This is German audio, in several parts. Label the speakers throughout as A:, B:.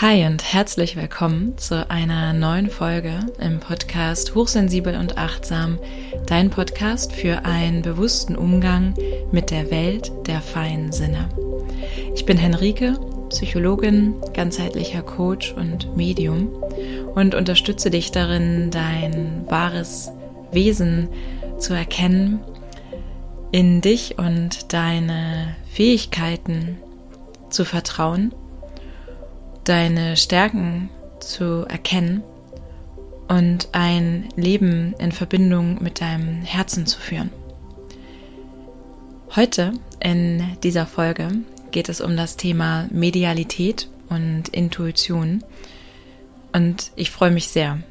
A: Hi und herzlich willkommen zu einer neuen Folge im Podcast Hochsensibel und Achtsam, dein Podcast für einen bewussten Umgang mit der Welt der feinen Sinne. Ich bin Henrike, Psychologin, ganzheitlicher Coach und Medium und unterstütze dich darin, dein wahres Wesen zu erkennen, in dich und deine Fähigkeiten zu vertrauen deine Stärken zu erkennen und ein Leben in Verbindung mit deinem Herzen zu führen. Heute in dieser Folge geht es um das Thema Medialität und Intuition und ich freue mich sehr,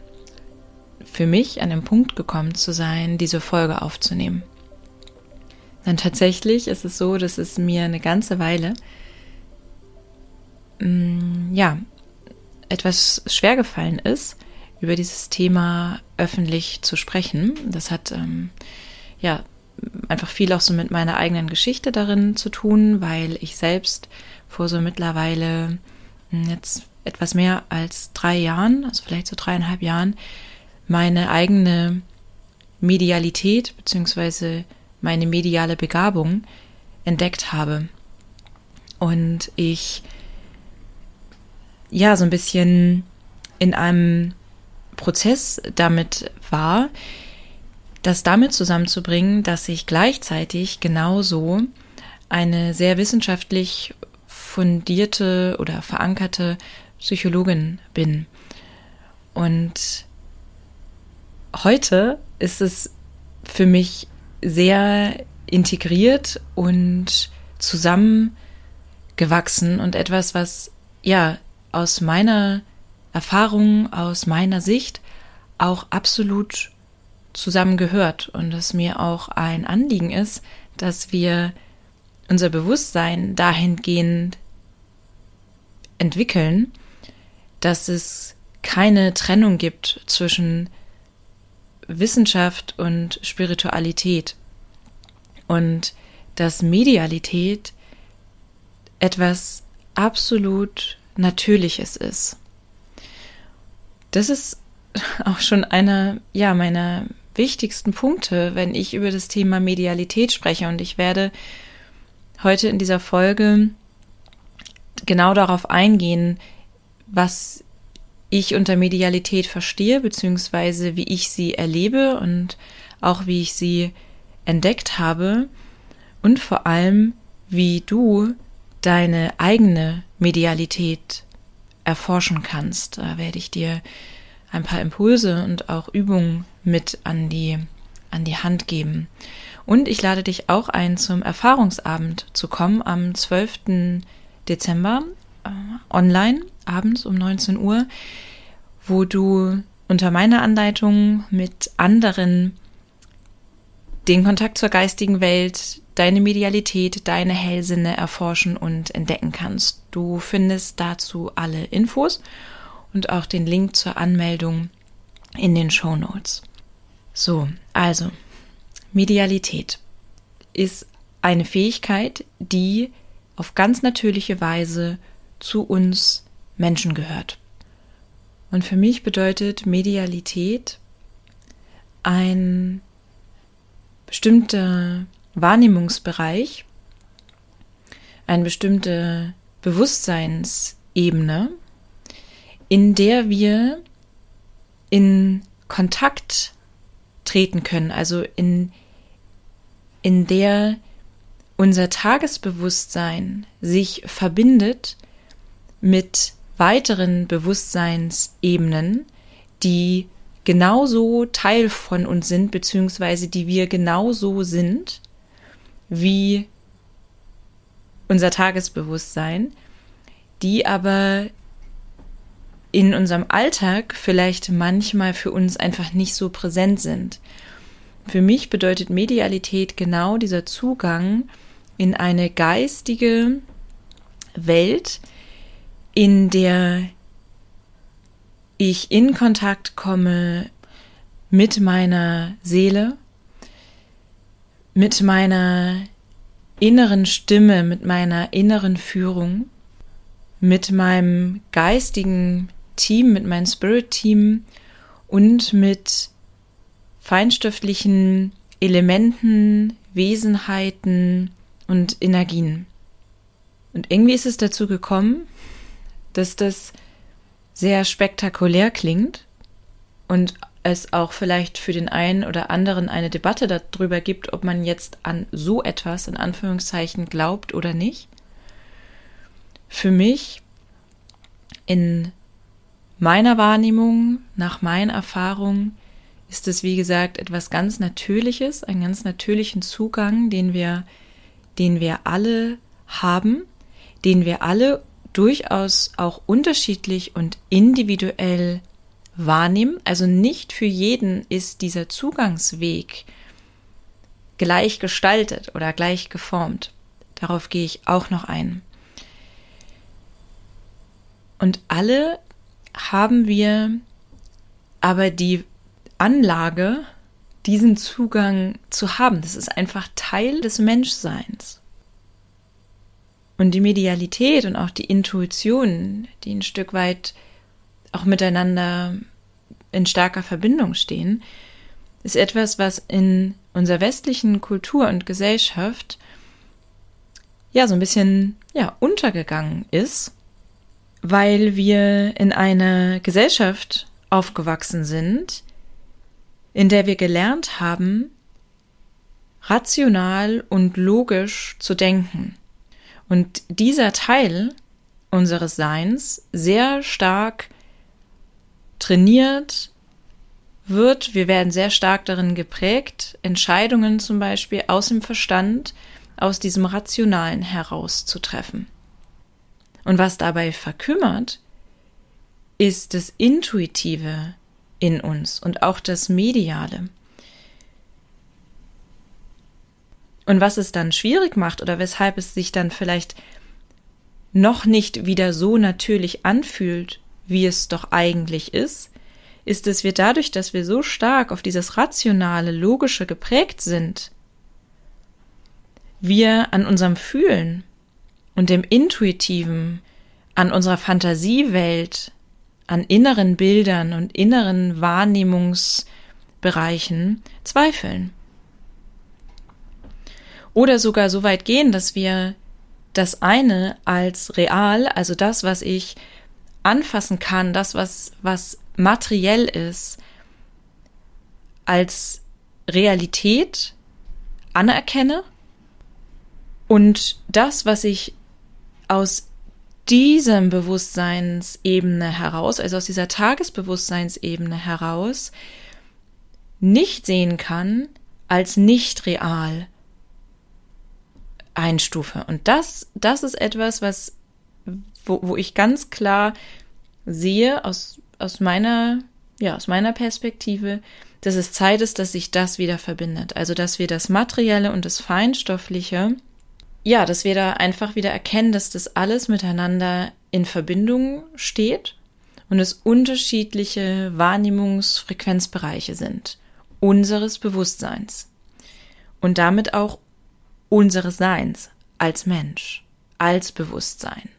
A: für mich an den Punkt gekommen zu sein, diese Folge aufzunehmen. Denn tatsächlich ist es so, dass es mir eine ganze Weile Mm, ja, etwas schwer gefallen ist, über dieses Thema öffentlich zu sprechen. Das hat ähm, ja einfach viel auch so mit meiner eigenen Geschichte darin zu tun, weil ich selbst vor so mittlerweile hm, jetzt etwas mehr als drei Jahren, also vielleicht so dreieinhalb Jahren, meine eigene Medialität beziehungsweise meine mediale Begabung entdeckt habe. Und ich ja so ein bisschen in einem Prozess damit war, das damit zusammenzubringen, dass ich gleichzeitig genauso eine sehr wissenschaftlich fundierte oder verankerte Psychologin bin. Und heute ist es für mich sehr integriert und zusammengewachsen und etwas, was ja aus meiner Erfahrung, aus meiner Sicht auch absolut zusammengehört und dass mir auch ein Anliegen ist, dass wir unser Bewusstsein dahingehend entwickeln, dass es keine Trennung gibt zwischen Wissenschaft und Spiritualität und dass Medialität etwas absolut Natürliches ist. Das ist auch schon einer, ja, meiner wichtigsten Punkte, wenn ich über das Thema Medialität spreche. Und ich werde heute in dieser Folge genau darauf eingehen, was ich unter Medialität verstehe, beziehungsweise wie ich sie erlebe und auch wie ich sie entdeckt habe und vor allem, wie du deine eigene Medialität erforschen kannst. Da werde ich dir ein paar Impulse und auch Übungen mit an die, an die Hand geben. Und ich lade dich auch ein, zum Erfahrungsabend zu kommen am 12. Dezember äh, online, abends um 19 Uhr, wo du unter meiner Anleitung mit anderen den Kontakt zur geistigen Welt, deine Medialität, deine Hellsinne erforschen und entdecken kannst. Du findest dazu alle Infos und auch den Link zur Anmeldung in den Show Notes. So, also Medialität ist eine Fähigkeit, die auf ganz natürliche Weise zu uns Menschen gehört. Und für mich bedeutet Medialität ein bestimmter Wahrnehmungsbereich, eine bestimmte Bewusstseinsebene, in der wir in Kontakt treten können, also in, in der unser Tagesbewusstsein sich verbindet mit weiteren Bewusstseinsebenen, die genauso Teil von uns sind, beziehungsweise die wir genauso sind wie unser Tagesbewusstsein, die aber in unserem Alltag vielleicht manchmal für uns einfach nicht so präsent sind. Für mich bedeutet Medialität genau dieser Zugang in eine geistige Welt, in der ich in Kontakt komme mit meiner Seele, mit meiner inneren Stimme, mit meiner inneren Führung, mit meinem geistigen Team, mit meinem Spirit-Team und mit feinstofflichen Elementen, Wesenheiten und Energien. Und irgendwie ist es dazu gekommen, dass das sehr spektakulär klingt und es auch vielleicht für den einen oder anderen eine Debatte darüber gibt, ob man jetzt an so etwas in Anführungszeichen glaubt oder nicht. Für mich in meiner Wahrnehmung, nach meinen Erfahrungen, ist es wie gesagt etwas ganz Natürliches, einen ganz natürlichen Zugang, den wir, den wir alle haben, den wir alle durchaus auch unterschiedlich und individuell wahrnehmen. Also nicht für jeden ist dieser Zugangsweg gleich gestaltet oder gleich geformt. Darauf gehe ich auch noch ein. Und alle haben wir aber die Anlage, diesen Zugang zu haben. Das ist einfach Teil des Menschseins. Und die Medialität und auch die Intuition, die ein Stück weit auch miteinander in starker Verbindung stehen, ist etwas, was in unserer westlichen Kultur und Gesellschaft ja so ein bisschen ja untergegangen ist, weil wir in einer Gesellschaft aufgewachsen sind, in der wir gelernt haben, rational und logisch zu denken. Und dieser Teil unseres Seins sehr stark trainiert wird. Wir werden sehr stark darin geprägt, Entscheidungen zum Beispiel aus dem Verstand, aus diesem Rationalen heraus zu treffen. Und was dabei verkümmert, ist das Intuitive in uns und auch das Mediale. Und was es dann schwierig macht oder weshalb es sich dann vielleicht noch nicht wieder so natürlich anfühlt, wie es doch eigentlich ist, ist, dass wir dadurch, dass wir so stark auf dieses rationale, logische geprägt sind, wir an unserem Fühlen und dem Intuitiven, an unserer Fantasiewelt, an inneren Bildern und inneren Wahrnehmungsbereichen zweifeln. Oder sogar so weit gehen, dass wir das eine als real, also das, was ich anfassen kann, das, was, was materiell ist, als Realität anerkenne und das, was ich aus diesem Bewusstseinsebene heraus, also aus dieser Tagesbewusstseinsebene heraus, nicht sehen kann als nicht real einstufe. Und das, das ist etwas, was wo, wo ich ganz klar sehe aus, aus meiner, ja, aus meiner Perspektive, dass es Zeit ist, dass sich das wieder verbindet. Also, dass wir das Materielle und das Feinstoffliche, ja, dass wir da einfach wieder erkennen, dass das alles miteinander in Verbindung steht und es unterschiedliche Wahrnehmungsfrequenzbereiche sind unseres Bewusstseins und damit auch unseres Seins als Mensch, als Bewusstsein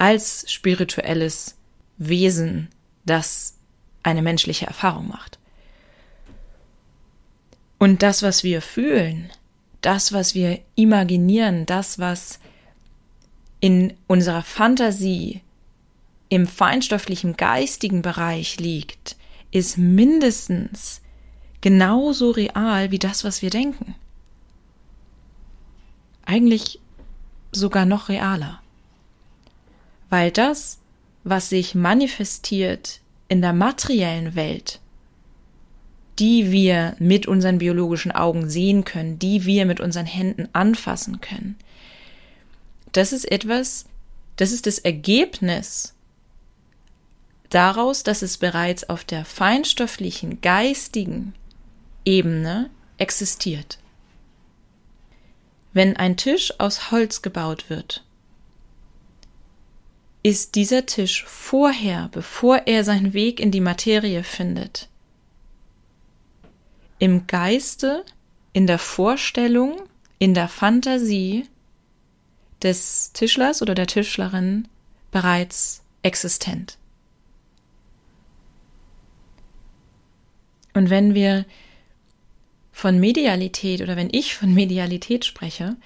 A: als spirituelles Wesen, das eine menschliche Erfahrung macht. Und das, was wir fühlen, das, was wir imaginieren, das, was in unserer Fantasie im feinstofflichen geistigen Bereich liegt, ist mindestens genauso real wie das, was wir denken. Eigentlich sogar noch realer weil das, was sich manifestiert in der materiellen Welt, die wir mit unseren biologischen Augen sehen können, die wir mit unseren Händen anfassen können, das ist etwas, das ist das Ergebnis daraus, dass es bereits auf der feinstofflichen, geistigen Ebene existiert. Wenn ein Tisch aus Holz gebaut wird, ist dieser Tisch vorher, bevor er seinen Weg in die Materie findet, im Geiste, in der Vorstellung, in der Fantasie des Tischlers oder der Tischlerin bereits existent. Und wenn wir von Medialität oder wenn ich von Medialität spreche,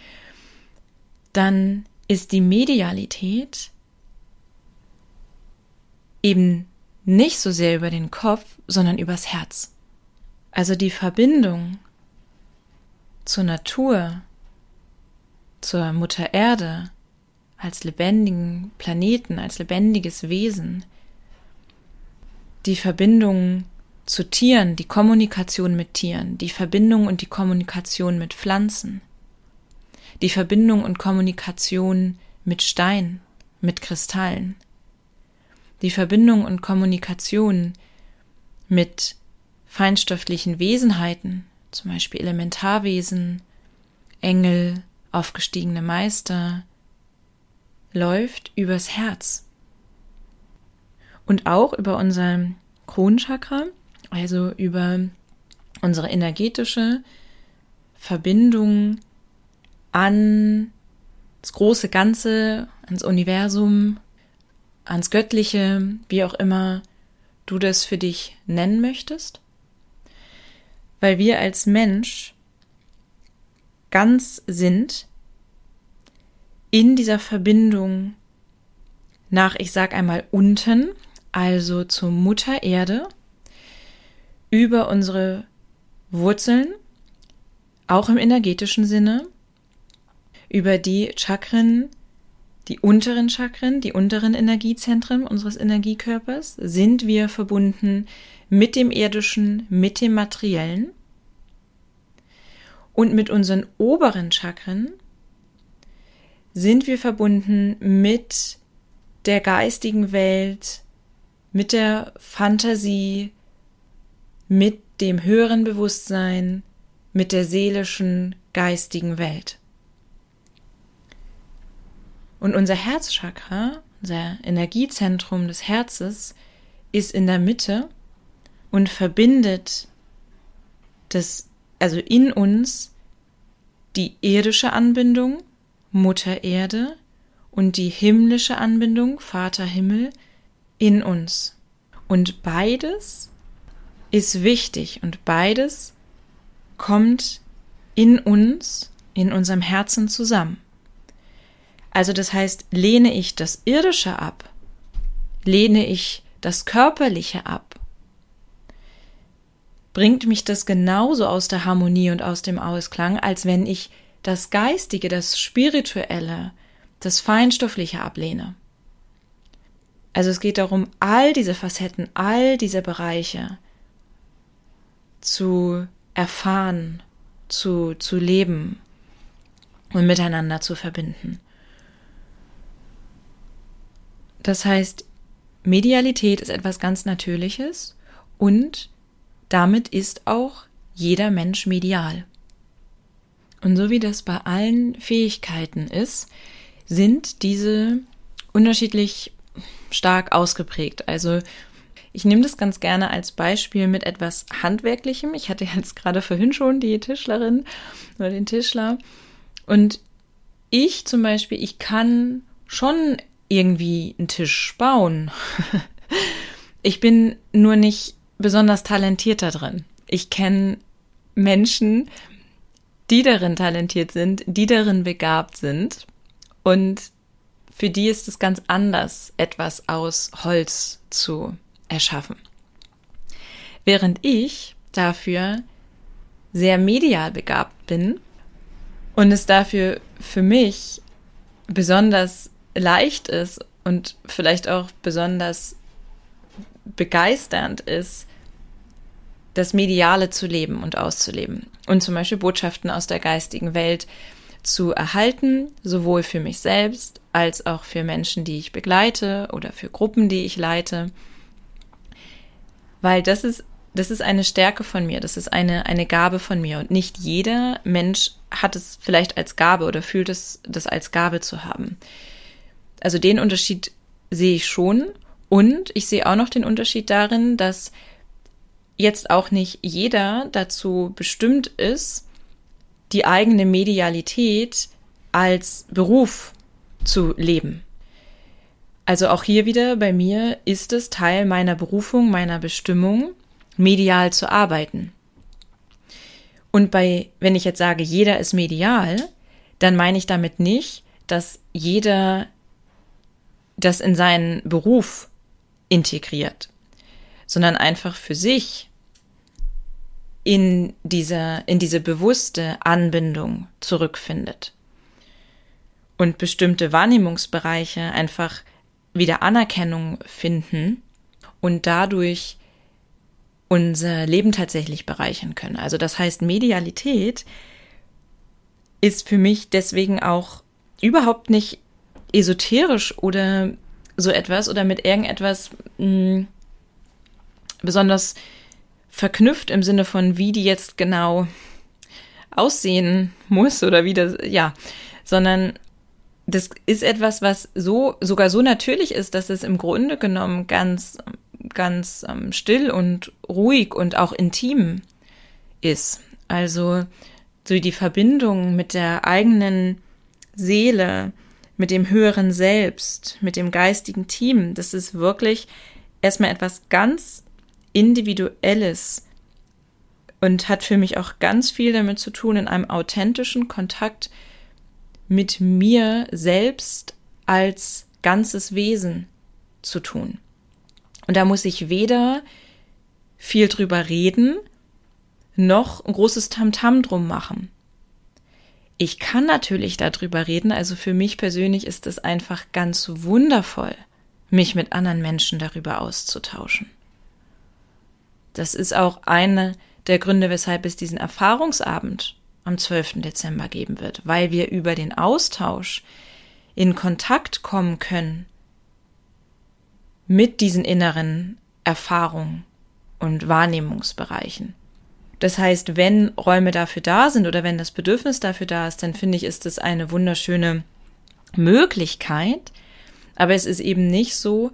A: dann ist die Medialität eben nicht so sehr über den Kopf, sondern übers Herz. Also die Verbindung zur Natur, zur Mutter Erde, als lebendigen Planeten, als lebendiges Wesen, die Verbindung zu Tieren, die Kommunikation mit Tieren, die Verbindung und die Kommunikation mit Pflanzen, die Verbindung und Kommunikation mit Stein, mit Kristallen, die Verbindung und Kommunikation mit feinstofflichen Wesenheiten, zum Beispiel Elementarwesen, Engel, aufgestiegene Meister, läuft übers Herz. Und auch über unser Kronchakra, also über unsere energetische Verbindung an das große Ganze, ans Universum, ans Göttliche, wie auch immer du das für dich nennen möchtest. Weil wir als Mensch ganz sind in dieser Verbindung nach, ich sag einmal, unten, also zur Mutter Erde, über unsere Wurzeln, auch im energetischen Sinne, über die Chakren, die unteren Chakren, die unteren Energiezentren unseres Energiekörpers, sind wir verbunden mit dem irdischen, mit dem materiellen. Und mit unseren oberen Chakren sind wir verbunden mit der geistigen Welt, mit der Fantasie, mit dem höheren Bewusstsein, mit der seelischen, geistigen Welt. Und unser Herzchakra, unser Energiezentrum des Herzes, ist in der Mitte und verbindet das, also in uns die irdische Anbindung, Mutter Erde, und die himmlische Anbindung, Vater Himmel, in uns. Und beides ist wichtig und beides kommt in uns, in unserem Herzen zusammen. Also das heißt, lehne ich das Irdische ab, lehne ich das Körperliche ab, bringt mich das genauso aus der Harmonie und aus dem Ausklang, als wenn ich das Geistige, das Spirituelle, das Feinstoffliche ablehne. Also es geht darum, all diese Facetten, all diese Bereiche zu erfahren, zu, zu leben und miteinander zu verbinden. Das heißt, Medialität ist etwas ganz Natürliches und damit ist auch jeder Mensch medial. Und so wie das bei allen Fähigkeiten ist, sind diese unterschiedlich stark ausgeprägt. Also ich nehme das ganz gerne als Beispiel mit etwas Handwerklichem. Ich hatte jetzt gerade vorhin schon die Tischlerin oder den Tischler. Und ich zum Beispiel, ich kann schon irgendwie einen Tisch bauen. ich bin nur nicht besonders talentiert da drin. Ich kenne Menschen, die darin talentiert sind, die darin begabt sind. Und für die ist es ganz anders, etwas aus Holz zu erschaffen. Während ich dafür sehr medial begabt bin und es dafür für mich besonders leicht ist und vielleicht auch besonders begeisternd ist, das Mediale zu leben und auszuleben und zum Beispiel Botschaften aus der geistigen Welt zu erhalten, sowohl für mich selbst als auch für Menschen, die ich begleite oder für Gruppen, die ich leite. Weil das ist, das ist eine Stärke von mir, das ist eine, eine Gabe von mir und nicht jeder Mensch hat es vielleicht als Gabe oder fühlt es, das als Gabe zu haben. Also den Unterschied sehe ich schon und ich sehe auch noch den Unterschied darin, dass jetzt auch nicht jeder dazu bestimmt ist, die eigene Medialität als Beruf zu leben. Also auch hier wieder bei mir ist es Teil meiner Berufung, meiner Bestimmung, medial zu arbeiten. Und bei, wenn ich jetzt sage, jeder ist medial, dann meine ich damit nicht, dass jeder das in seinen Beruf integriert, sondern einfach für sich in diese, in diese bewusste Anbindung zurückfindet und bestimmte Wahrnehmungsbereiche einfach wieder Anerkennung finden und dadurch unser Leben tatsächlich bereichern können. Also das heißt, Medialität ist für mich deswegen auch überhaupt nicht esoterisch oder so etwas oder mit irgendetwas mh, hm, besonders verknüpft im Sinne von, wie die jetzt genau aussehen muss oder wie das, ja, sondern das ist etwas, was so, sogar so natürlich ist, dass es im Grunde genommen ganz, ganz ähm, still und ruhig und auch intim ist. Also, so die Verbindung mit der eigenen Seele, mit dem höheren Selbst, mit dem geistigen Team, das ist wirklich erstmal etwas ganz Individuelles und hat für mich auch ganz viel damit zu tun, in einem authentischen Kontakt mit mir selbst als ganzes Wesen zu tun. Und da muss ich weder viel drüber reden, noch ein großes Tamtam -Tam drum machen. Ich kann natürlich darüber reden, also für mich persönlich ist es einfach ganz wundervoll, mich mit anderen Menschen darüber auszutauschen. Das ist auch eine der Gründe, weshalb es diesen Erfahrungsabend am 12. Dezember geben wird, weil wir über den Austausch in Kontakt kommen können mit diesen inneren Erfahrungen und Wahrnehmungsbereichen. Das heißt, wenn Räume dafür da sind oder wenn das Bedürfnis dafür da ist, dann finde ich, ist es eine wunderschöne Möglichkeit. Aber es ist eben nicht so,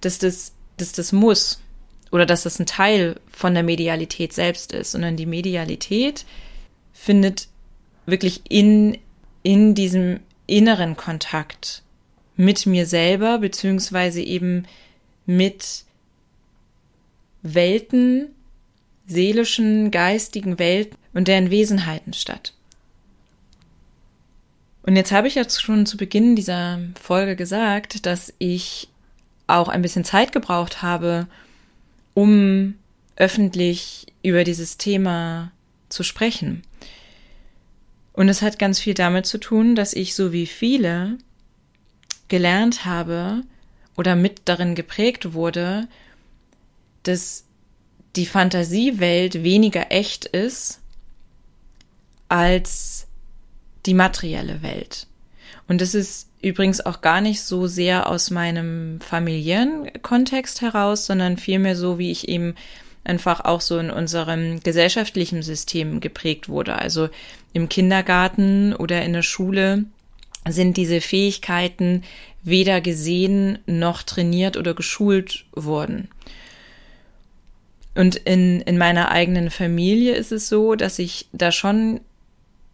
A: dass das, dass das muss oder dass das ein Teil von der Medialität selbst ist, sondern die Medialität findet wirklich in, in diesem inneren Kontakt mit mir selber, beziehungsweise eben mit Welten, seelischen, geistigen Welten und deren Wesenheiten statt. Und jetzt habe ich jetzt schon zu Beginn dieser Folge gesagt, dass ich auch ein bisschen Zeit gebraucht habe, um öffentlich über dieses Thema zu sprechen. Und es hat ganz viel damit zu tun, dass ich so wie viele gelernt habe oder mit darin geprägt wurde, dass die Fantasiewelt weniger echt ist als die materielle Welt. Und das ist übrigens auch gar nicht so sehr aus meinem familiären Kontext heraus, sondern vielmehr so, wie ich eben einfach auch so in unserem gesellschaftlichen System geprägt wurde. Also im Kindergarten oder in der Schule sind diese Fähigkeiten weder gesehen noch trainiert oder geschult worden. Und in, in meiner eigenen Familie ist es so, dass ich da schon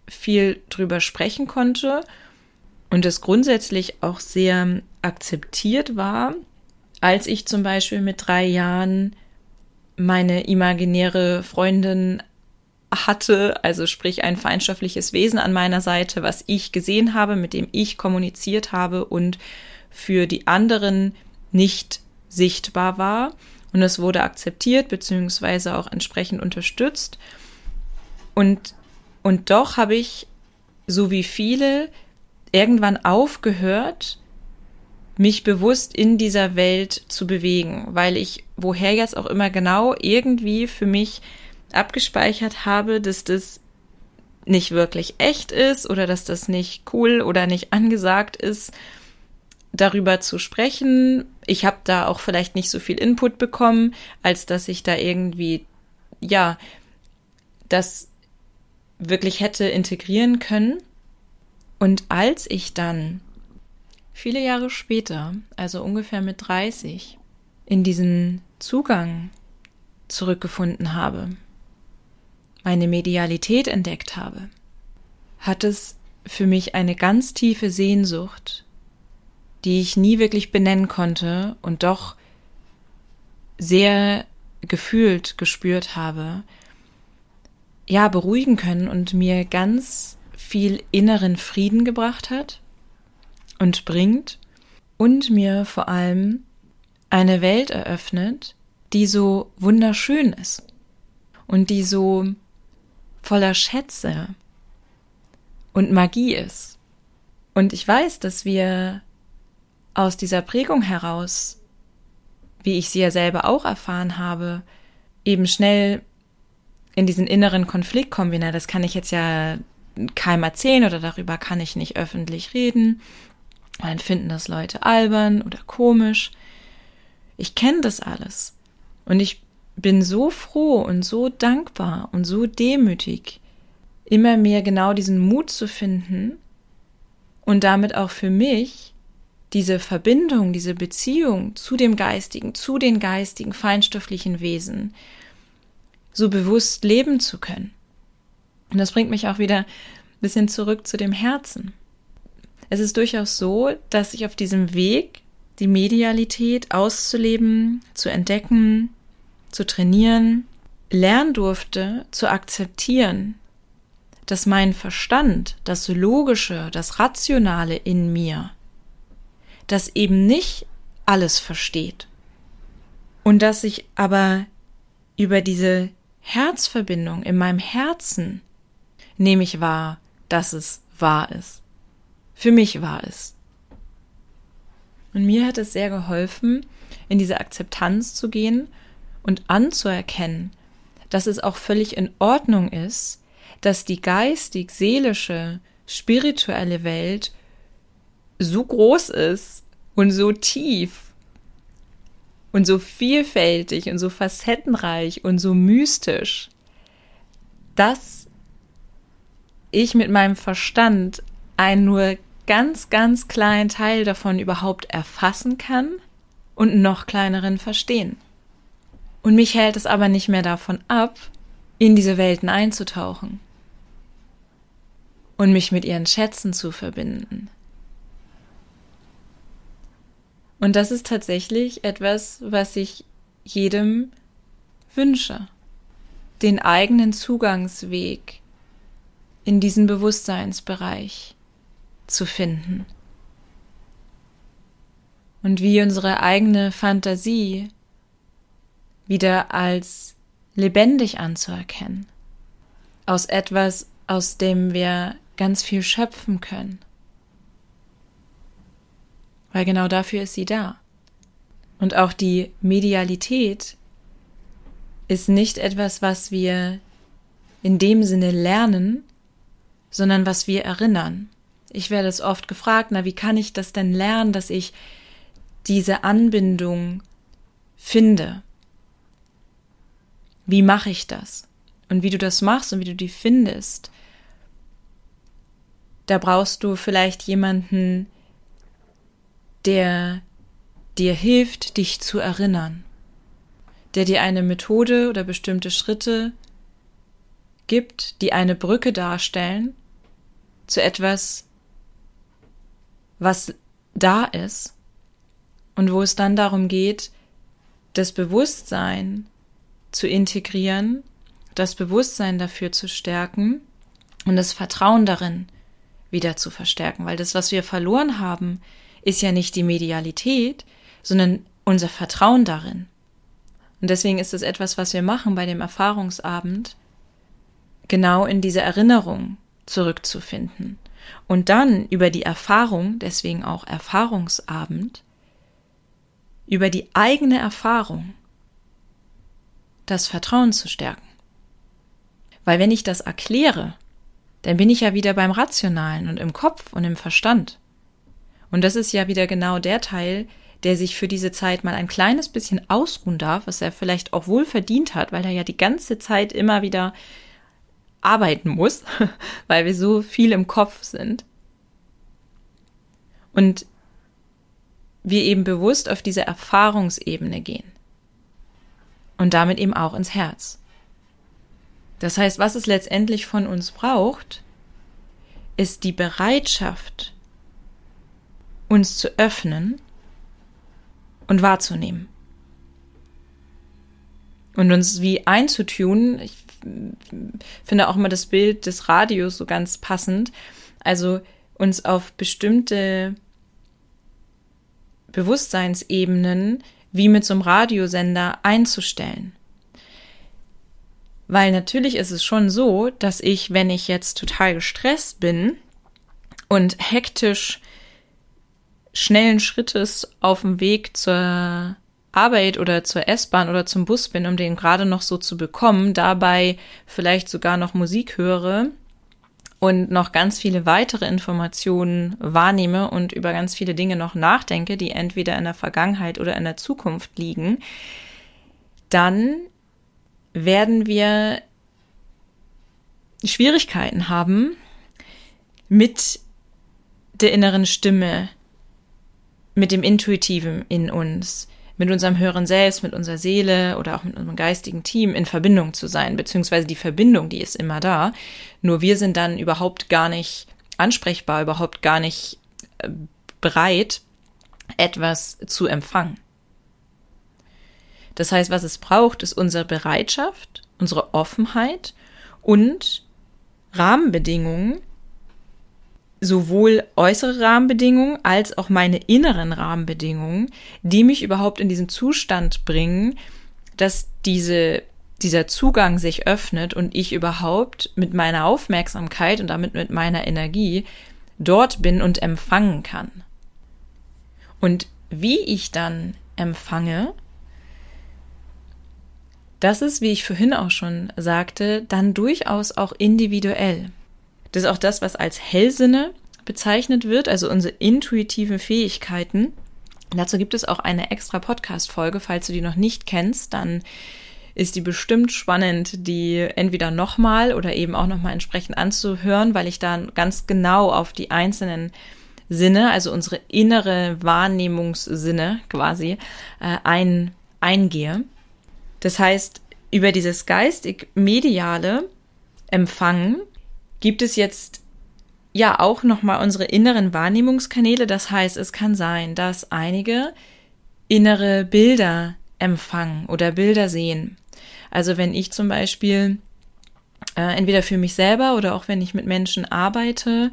A: viel drüber sprechen konnte und es grundsätzlich auch sehr akzeptiert war, als ich zum Beispiel mit drei Jahren meine imaginäre Freundin hatte, also sprich ein feindschaftliches Wesen an meiner Seite, was ich gesehen habe, mit dem ich kommuniziert habe und für die anderen nicht sichtbar war und es wurde akzeptiert beziehungsweise auch entsprechend unterstützt. Und, und doch habe ich, so wie viele, irgendwann aufgehört, mich bewusst in dieser Welt zu bewegen, weil ich woher jetzt auch immer genau irgendwie für mich abgespeichert habe, dass das nicht wirklich echt ist oder dass das nicht cool oder nicht angesagt ist darüber zu sprechen. Ich habe da auch vielleicht nicht so viel Input bekommen, als dass ich da irgendwie, ja, das wirklich hätte integrieren können. Und als ich dann viele Jahre später, also ungefähr mit 30, in diesen Zugang zurückgefunden habe, meine Medialität entdeckt habe, hat es für mich eine ganz tiefe Sehnsucht die ich nie wirklich benennen konnte und doch sehr gefühlt, gespürt habe, ja, beruhigen können und mir ganz viel inneren Frieden gebracht hat und bringt und mir vor allem eine Welt eröffnet, die so wunderschön ist und die so voller Schätze und Magie ist. Und ich weiß, dass wir aus dieser Prägung heraus, wie ich sie ja selber auch erfahren habe, eben schnell in diesen inneren Konflikt kommen wie, na, das kann ich jetzt ja keinem erzählen oder darüber kann ich nicht öffentlich reden. Dann finden das Leute albern oder komisch. Ich kenne das alles. Und ich bin so froh und so dankbar und so demütig, immer mehr genau diesen Mut zu finden und damit auch für mich diese Verbindung, diese Beziehung zu dem Geistigen, zu den geistigen, feinstofflichen Wesen so bewusst leben zu können. Und das bringt mich auch wieder ein bisschen zurück zu dem Herzen. Es ist durchaus so, dass ich auf diesem Weg, die Medialität auszuleben, zu entdecken, zu trainieren, lernen durfte, zu akzeptieren, dass mein Verstand, das Logische, das Rationale in mir, das eben nicht alles versteht. Und dass ich aber über diese Herzverbindung in meinem Herzen nehme ich wahr, dass es wahr ist. Für mich wahr ist. Und mir hat es sehr geholfen, in diese Akzeptanz zu gehen und anzuerkennen, dass es auch völlig in Ordnung ist, dass die geistig, seelische, spirituelle Welt so groß ist und so tief und so vielfältig und so facettenreich und so mystisch, dass ich mit meinem Verstand einen nur ganz, ganz kleinen Teil davon überhaupt erfassen kann und noch kleineren verstehen. Und mich hält es aber nicht mehr davon ab, in diese Welten einzutauchen und mich mit ihren Schätzen zu verbinden. Und das ist tatsächlich etwas, was ich jedem wünsche. Den eigenen Zugangsweg in diesen Bewusstseinsbereich zu finden. Und wie unsere eigene Fantasie wieder als lebendig anzuerkennen. Aus etwas, aus dem wir ganz viel schöpfen können weil genau dafür ist sie da. Und auch die Medialität ist nicht etwas, was wir in dem Sinne lernen, sondern was wir erinnern. Ich werde es oft gefragt, na, wie kann ich das denn lernen, dass ich diese Anbindung finde? Wie mache ich das? Und wie du das machst und wie du die findest, da brauchst du vielleicht jemanden, der dir hilft, dich zu erinnern, der dir eine Methode oder bestimmte Schritte gibt, die eine Brücke darstellen zu etwas, was da ist und wo es dann darum geht, das Bewusstsein zu integrieren, das Bewusstsein dafür zu stärken und das Vertrauen darin wieder zu verstärken, weil das, was wir verloren haben, ist ja nicht die Medialität, sondern unser Vertrauen darin. Und deswegen ist es etwas, was wir machen bei dem Erfahrungsabend, genau in diese Erinnerung zurückzufinden. Und dann über die Erfahrung, deswegen auch Erfahrungsabend, über die eigene Erfahrung das Vertrauen zu stärken. Weil wenn ich das erkläre, dann bin ich ja wieder beim Rationalen und im Kopf und im Verstand. Und das ist ja wieder genau der Teil, der sich für diese Zeit mal ein kleines bisschen ausruhen darf, was er vielleicht auch wohl verdient hat, weil er ja die ganze Zeit immer wieder arbeiten muss, weil wir so viel im Kopf sind. Und wir eben bewusst auf diese Erfahrungsebene gehen. Und damit eben auch ins Herz. Das heißt, was es letztendlich von uns braucht, ist die Bereitschaft, uns zu öffnen und wahrzunehmen. Und uns wie einzutunen. Ich finde auch immer das Bild des Radios so ganz passend. Also uns auf bestimmte Bewusstseinsebenen wie mit so einem Radiosender einzustellen. Weil natürlich ist es schon so, dass ich, wenn ich jetzt total gestresst bin und hektisch schnellen Schrittes auf dem Weg zur Arbeit oder zur S-Bahn oder zum Bus bin, um den gerade noch so zu bekommen, dabei vielleicht sogar noch Musik höre und noch ganz viele weitere Informationen wahrnehme und über ganz viele Dinge noch nachdenke, die entweder in der Vergangenheit oder in der Zukunft liegen, dann werden wir Schwierigkeiten haben mit der inneren Stimme, mit dem Intuitiven in uns, mit unserem höheren Selbst, mit unserer Seele oder auch mit unserem geistigen Team in Verbindung zu sein, beziehungsweise die Verbindung, die ist immer da. Nur wir sind dann überhaupt gar nicht ansprechbar, überhaupt gar nicht äh, bereit, etwas zu empfangen. Das heißt, was es braucht, ist unsere Bereitschaft, unsere Offenheit und Rahmenbedingungen, sowohl äußere Rahmenbedingungen als auch meine inneren Rahmenbedingungen, die mich überhaupt in diesen Zustand bringen, dass diese, dieser Zugang sich öffnet und ich überhaupt mit meiner Aufmerksamkeit und damit mit meiner Energie dort bin und empfangen kann. Und wie ich dann empfange, das ist, wie ich vorhin auch schon sagte, dann durchaus auch individuell. Das ist auch das, was als Hellsinne bezeichnet wird, also unsere intuitiven Fähigkeiten. Dazu gibt es auch eine extra Podcast-Folge. Falls du die noch nicht kennst, dann ist die bestimmt spannend, die entweder nochmal oder eben auch nochmal entsprechend anzuhören, weil ich da ganz genau auf die einzelnen Sinne, also unsere innere Wahrnehmungssinne quasi, äh, ein, eingehe. Das heißt, über dieses geistig-mediale Empfangen gibt es jetzt ja auch nochmal unsere inneren Wahrnehmungskanäle. Das heißt, es kann sein, dass einige innere Bilder empfangen oder Bilder sehen. Also wenn ich zum Beispiel äh, entweder für mich selber oder auch wenn ich mit Menschen arbeite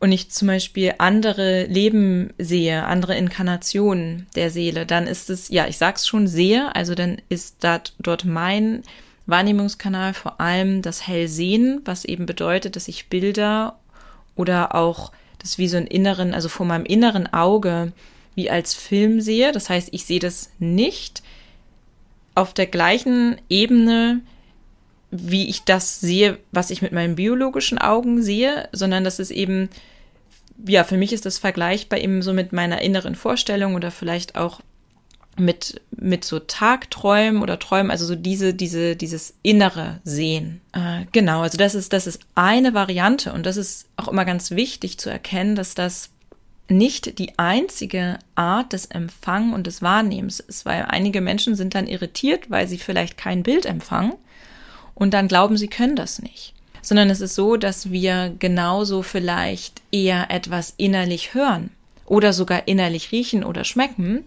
A: und ich zum Beispiel andere Leben sehe, andere Inkarnationen der Seele, dann ist es, ja, ich sag's schon, sehe, also dann ist dat, dort mein Wahrnehmungskanal vor allem das Hellsehen, was eben bedeutet, dass ich Bilder oder auch das wie so ein inneren, also vor meinem inneren Auge wie als Film sehe. Das heißt, ich sehe das nicht auf der gleichen Ebene, wie ich das sehe, was ich mit meinen biologischen Augen sehe, sondern das ist eben, ja, für mich ist das vergleichbar eben so mit meiner inneren Vorstellung oder vielleicht auch mit, mit so Tagträumen oder Träumen, also so diese, diese, dieses innere Sehen. Äh, genau, also das ist, das ist eine Variante und das ist auch immer ganz wichtig zu erkennen, dass das nicht die einzige Art des Empfang und des Wahrnehmens ist, weil einige Menschen sind dann irritiert, weil sie vielleicht kein Bild empfangen und dann glauben, sie können das nicht. Sondern es ist so, dass wir genauso vielleicht eher etwas innerlich hören oder sogar innerlich riechen oder schmecken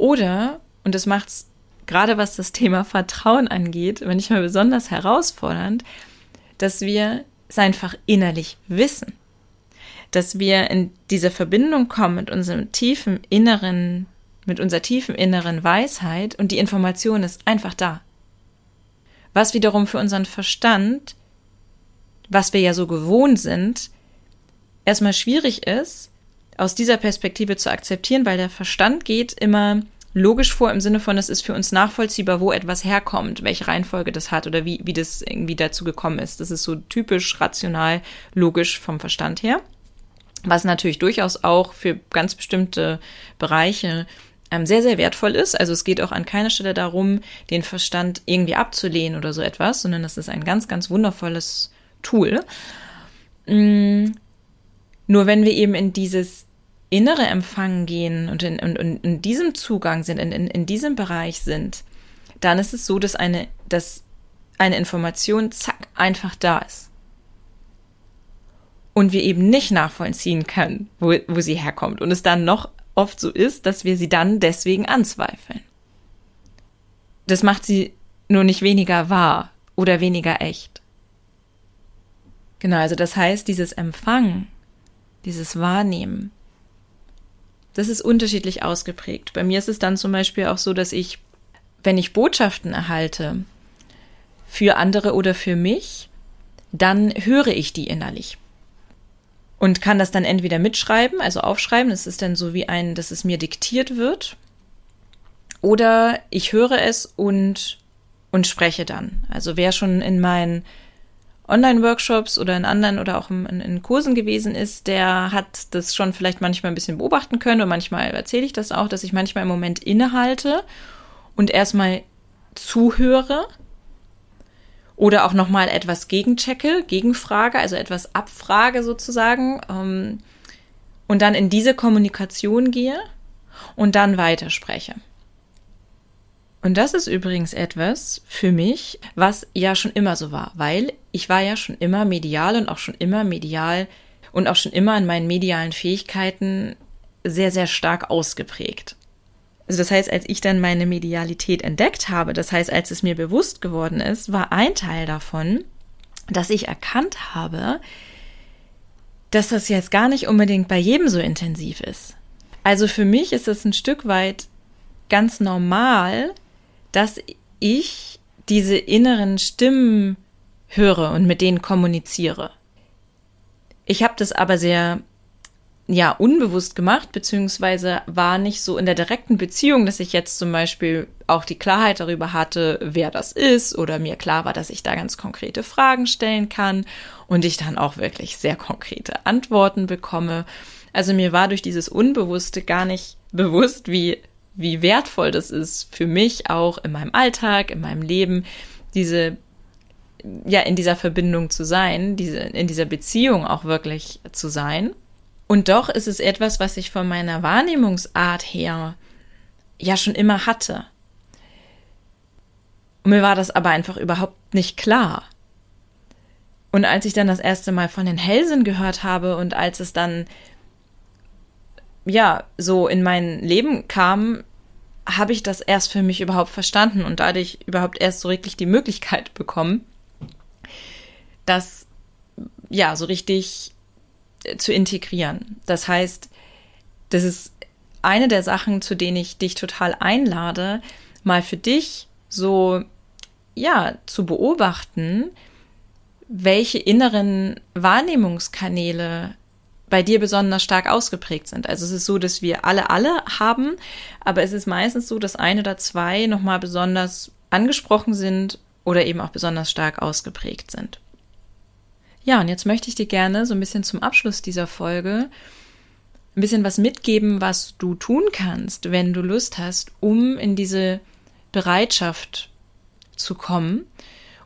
A: oder, und das macht's gerade was das Thema Vertrauen angeht, manchmal besonders herausfordernd, dass wir es einfach innerlich wissen. Dass wir in diese Verbindung kommen mit unserem tiefen inneren, mit unserer tiefen inneren Weisheit und die Information ist einfach da. Was wiederum für unseren Verstand, was wir ja so gewohnt sind, erstmal schwierig ist, aus dieser Perspektive zu akzeptieren, weil der Verstand geht immer logisch vor im Sinne von, es ist für uns nachvollziehbar, wo etwas herkommt, welche Reihenfolge das hat oder wie, wie das irgendwie dazu gekommen ist. Das ist so typisch rational, logisch vom Verstand her. Was natürlich durchaus auch für ganz bestimmte Bereiche ähm, sehr, sehr wertvoll ist. Also es geht auch an keiner Stelle darum, den Verstand irgendwie abzulehnen oder so etwas, sondern das ist ein ganz, ganz wundervolles Tool. Mm, nur wenn wir eben in dieses innere Empfangen gehen und in, in, in diesem Zugang sind, in, in, in diesem Bereich sind, dann ist es so, dass eine, dass eine Information zack einfach da ist. und wir eben nicht nachvollziehen können, wo, wo sie herkommt und es dann noch oft so ist, dass wir sie dann deswegen anzweifeln. Das macht sie nur nicht weniger wahr oder weniger echt. Genau, also das heißt, dieses Empfangen, dieses Wahrnehmen, das ist unterschiedlich ausgeprägt. Bei mir ist es dann zum Beispiel auch so, dass ich, wenn ich Botschaften erhalte, für andere oder für mich, dann höre ich die innerlich. Und kann das dann entweder mitschreiben, also aufschreiben, das ist dann so wie ein, dass es mir diktiert wird, oder ich höre es und, und spreche dann. Also wer schon in meinen Online-Workshops oder in anderen oder auch in, in, Kursen gewesen ist, der hat das schon vielleicht manchmal ein bisschen beobachten können und manchmal erzähle ich das auch, dass ich manchmal im Moment innehalte und erstmal zuhöre oder auch nochmal etwas gegenchecke, gegenfrage, also etwas abfrage sozusagen ähm, und dann in diese Kommunikation gehe und dann weiterspreche. Und das ist übrigens etwas für mich, was ja schon immer so war, weil ich war ja schon immer medial und auch schon immer medial und auch schon immer in meinen medialen Fähigkeiten sehr, sehr stark ausgeprägt. Also das heißt, als ich dann meine Medialität entdeckt habe, das heißt, als es mir bewusst geworden ist, war ein Teil davon, dass ich erkannt habe, dass das jetzt gar nicht unbedingt bei jedem so intensiv ist. Also für mich ist es ein Stück weit ganz normal, dass ich diese inneren Stimmen höre und mit denen kommuniziere. Ich habe das aber sehr ja unbewusst gemacht, beziehungsweise war nicht so in der direkten Beziehung, dass ich jetzt zum Beispiel auch die Klarheit darüber hatte, wer das ist, oder mir klar war, dass ich da ganz konkrete Fragen stellen kann und ich dann auch wirklich sehr konkrete Antworten bekomme. Also mir war durch dieses Unbewusste gar nicht bewusst, wie wie wertvoll das ist für mich auch in meinem Alltag, in meinem Leben, diese ja in dieser Verbindung zu sein, diese in dieser Beziehung auch wirklich zu sein. Und doch ist es etwas, was ich von meiner Wahrnehmungsart her ja schon immer hatte. Und mir war das aber einfach überhaupt nicht klar. Und als ich dann das erste Mal von den Hellsinn gehört habe und als es dann ja so in mein Leben kam, habe ich das erst für mich überhaupt verstanden und dadurch überhaupt erst so wirklich die Möglichkeit bekommen, das ja so richtig äh, zu integrieren. Das heißt, das ist eine der Sachen, zu denen ich dich total einlade, mal für dich so ja zu beobachten, welche inneren Wahrnehmungskanäle bei dir besonders stark ausgeprägt sind. Also es ist so, dass wir alle alle haben, aber es ist meistens so, dass ein oder zwei nochmal besonders angesprochen sind oder eben auch besonders stark ausgeprägt sind. Ja, und jetzt möchte ich dir gerne so ein bisschen zum Abschluss dieser Folge ein bisschen was mitgeben, was du tun kannst, wenn du Lust hast, um in diese Bereitschaft zu kommen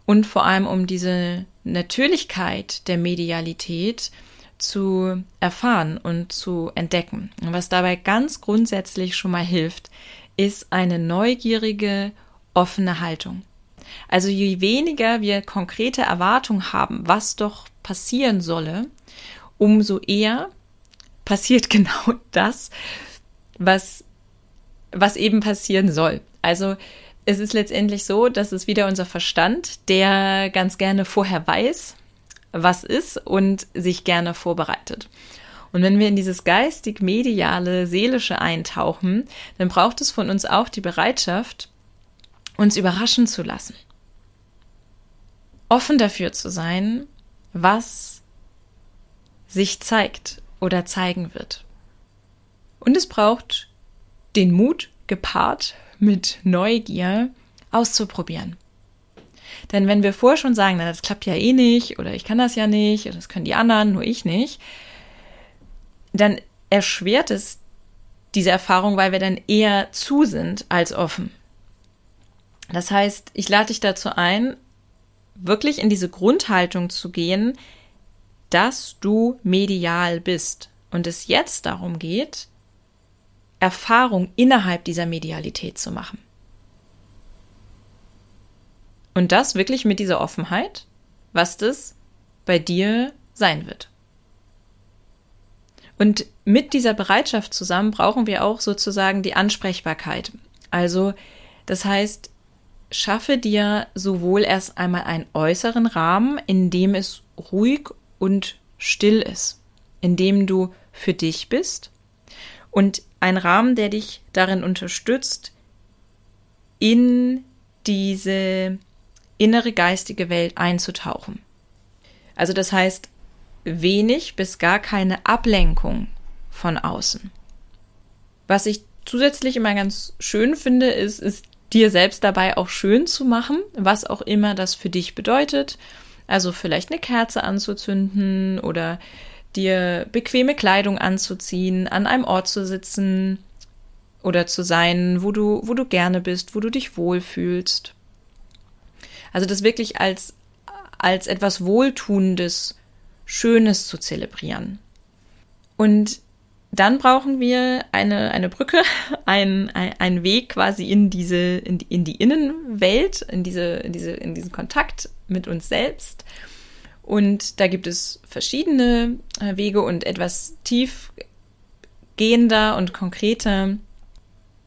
A: und vor allem um diese Natürlichkeit der Medialität zu erfahren und zu entdecken. Und was dabei ganz grundsätzlich schon mal hilft, ist eine neugierige, offene Haltung. Also je weniger wir konkrete Erwartungen haben, was doch passieren solle, umso eher passiert genau das, was, was eben passieren soll. Also es ist letztendlich so, dass es wieder unser Verstand, der ganz gerne vorher weiß, was ist und sich gerne vorbereitet. Und wenn wir in dieses geistig-mediale, seelische eintauchen, dann braucht es von uns auch die Bereitschaft, uns überraschen zu lassen. Offen dafür zu sein, was sich zeigt oder zeigen wird. Und es braucht den Mut gepaart mit Neugier auszuprobieren. Denn wenn wir vorher schon sagen, na, das klappt ja eh nicht oder ich kann das ja nicht oder das können die anderen, nur ich nicht, dann erschwert es diese Erfahrung, weil wir dann eher zu sind als offen. Das heißt, ich lade dich dazu ein, wirklich in diese Grundhaltung zu gehen, dass du medial bist und es jetzt darum geht, Erfahrung innerhalb dieser Medialität zu machen. Und das wirklich mit dieser Offenheit, was das bei dir sein wird. Und mit dieser Bereitschaft zusammen brauchen wir auch sozusagen die Ansprechbarkeit. Also, das heißt, schaffe dir sowohl erst einmal einen äußeren Rahmen, in dem es ruhig und still ist, in dem du für dich bist und ein Rahmen, der dich darin unterstützt, in diese innere geistige Welt einzutauchen. Also das heißt, wenig bis gar keine Ablenkung von außen. Was ich zusätzlich immer ganz schön finde, ist, ist dir selbst dabei auch schön zu machen, was auch immer das für dich bedeutet. Also vielleicht eine Kerze anzuzünden oder dir bequeme Kleidung anzuziehen, an einem Ort zu sitzen oder zu sein, wo du, wo du gerne bist, wo du dich wohlfühlst. Also das wirklich als, als etwas Wohltuendes, Schönes zu zelebrieren. Und dann brauchen wir eine, eine Brücke, ein, ein, ein Weg quasi in diese, in die, in die Innenwelt, in diese, in diese, in diesen Kontakt mit uns selbst. Und da gibt es verschiedene äh, Wege und etwas tiefgehender und konkreter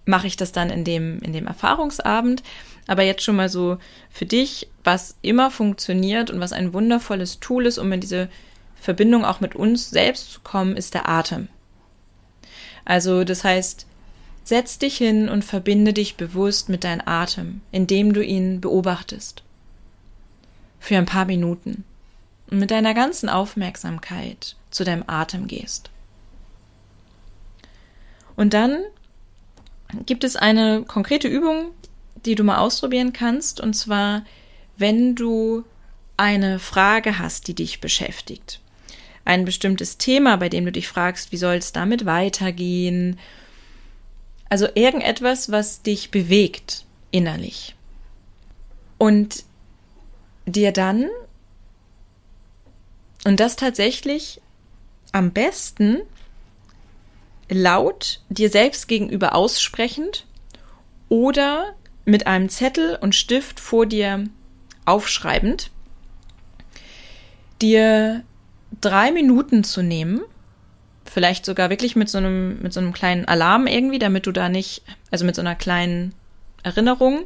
A: mache ich das dann in dem, in dem Erfahrungsabend. Aber jetzt schon mal so für dich, was immer funktioniert und was ein wundervolles Tool ist, um in diese Verbindung auch mit uns selbst zu kommen, ist der Atem. Also das heißt, setz dich hin und verbinde dich bewusst mit deinem Atem, indem du ihn beobachtest. Für ein paar Minuten. Und mit deiner ganzen Aufmerksamkeit zu deinem Atem gehst. Und dann gibt es eine konkrete Übung, die du mal ausprobieren kannst. Und zwar, wenn du eine Frage hast, die dich beschäftigt ein bestimmtes Thema, bei dem du dich fragst, wie soll es damit weitergehen? Also irgendetwas, was dich bewegt innerlich. Und dir dann, und das tatsächlich am besten laut dir selbst gegenüber aussprechend oder mit einem Zettel und Stift vor dir aufschreibend, dir drei Minuten zu nehmen, vielleicht sogar wirklich mit so einem, mit so einem kleinen Alarm irgendwie, damit du da nicht, also mit so einer kleinen Erinnerung,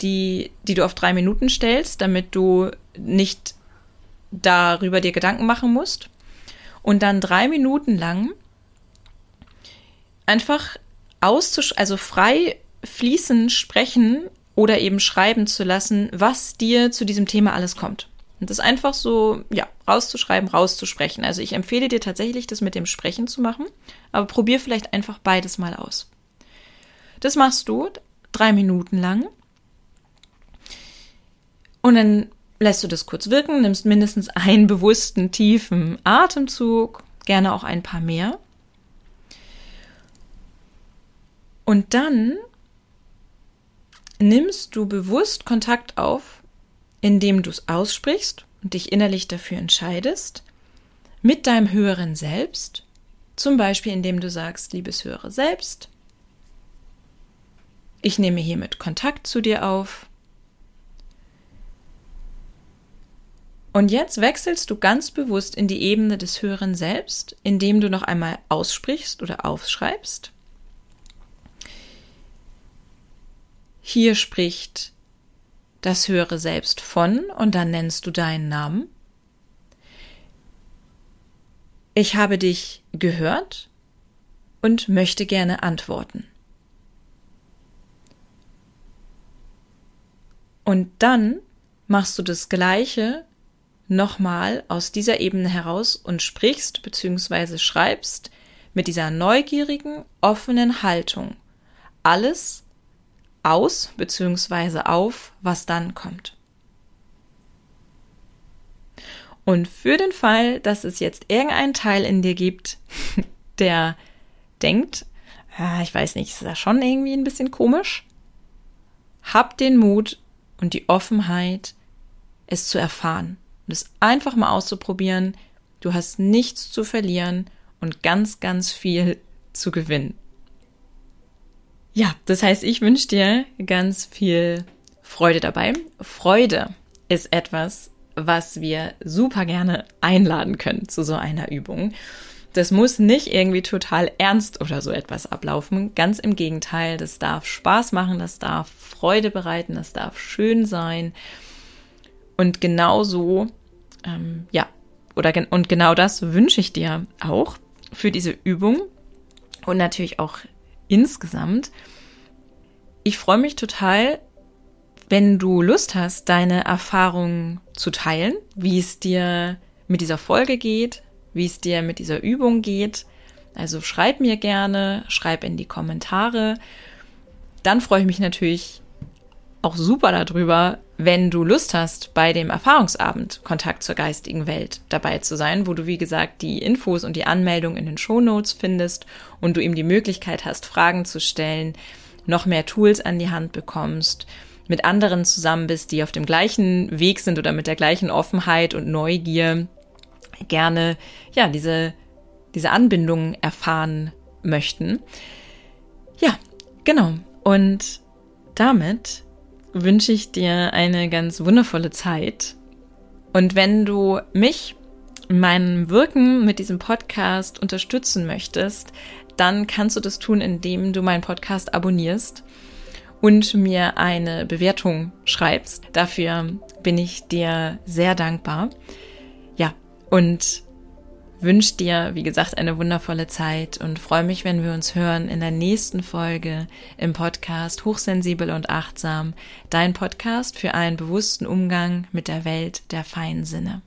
A: die, die du auf drei Minuten stellst, damit du nicht darüber dir Gedanken machen musst. Und dann drei Minuten lang einfach auszusch, also frei fließen, sprechen oder eben schreiben zu lassen, was dir zu diesem Thema alles kommt. Und das einfach so, ja, rauszuschreiben, rauszusprechen. Also ich empfehle dir tatsächlich, das mit dem Sprechen zu machen, aber probier vielleicht einfach beides mal aus. Das machst du drei Minuten lang. Und dann lässt du das kurz wirken, nimmst mindestens einen bewussten, tiefen Atemzug, gerne auch ein paar mehr. Und dann nimmst du bewusst Kontakt auf indem du es aussprichst und dich innerlich dafür entscheidest, mit deinem höheren Selbst, zum Beispiel indem du sagst, liebes höhere Selbst, ich nehme hiermit Kontakt zu dir auf. Und jetzt wechselst du ganz bewusst in die Ebene des höheren Selbst, indem du noch einmal aussprichst oder aufschreibst. Hier spricht das höhere Selbst von und dann nennst du deinen Namen. Ich habe dich gehört und möchte gerne antworten. Und dann machst du das Gleiche nochmal aus dieser Ebene heraus und sprichst bzw. schreibst mit dieser neugierigen, offenen Haltung alles, aus bzw. auf, was dann kommt. Und für den Fall, dass es jetzt irgendeinen Teil in dir gibt, der denkt, ah, ich weiß nicht, ist das schon irgendwie ein bisschen komisch? Hab den Mut und die Offenheit, es zu erfahren und es einfach mal auszuprobieren. Du hast nichts zu verlieren und ganz, ganz viel zu gewinnen. Ja, das heißt, ich wünsche dir ganz viel Freude dabei. Freude ist etwas, was wir super gerne einladen können zu so einer Übung. das muss nicht irgendwie total ernst oder so etwas ablaufen. Ganz im Gegenteil, das darf Spaß machen, das darf Freude bereiten, das darf schön sein. Und genau so, ähm, ja, oder und genau das wünsche ich dir auch für diese Übung und natürlich auch insgesamt. Ich freue mich total, wenn du Lust hast, deine Erfahrungen zu teilen, wie es dir mit dieser Folge geht, wie es dir mit dieser Übung geht. Also schreib mir gerne, schreib in die Kommentare. Dann freue ich mich natürlich auch super darüber, wenn du Lust hast, bei dem Erfahrungsabend Kontakt zur geistigen Welt dabei zu sein, wo du, wie gesagt, die Infos und die Anmeldung in den Show Notes findest und du ihm die Möglichkeit hast, Fragen zu stellen, noch mehr Tools an die Hand bekommst, mit anderen zusammen bist, die auf dem gleichen Weg sind oder mit der gleichen Offenheit und Neugier gerne, ja, diese, diese Anbindung erfahren möchten. Ja, genau. Und damit wünsche ich dir eine ganz wundervolle Zeit. Und wenn du mich in meinem Wirken mit diesem Podcast unterstützen möchtest, dann kannst du das tun, indem du meinen Podcast abonnierst und mir eine Bewertung schreibst. Dafür bin ich dir sehr dankbar. Ja, und wünsche dir, wie gesagt, eine wundervolle Zeit und freue mich, wenn wir uns hören in der nächsten Folge im Podcast Hochsensibel und Achtsam, dein Podcast für einen bewussten Umgang mit der Welt der feinen Sinne.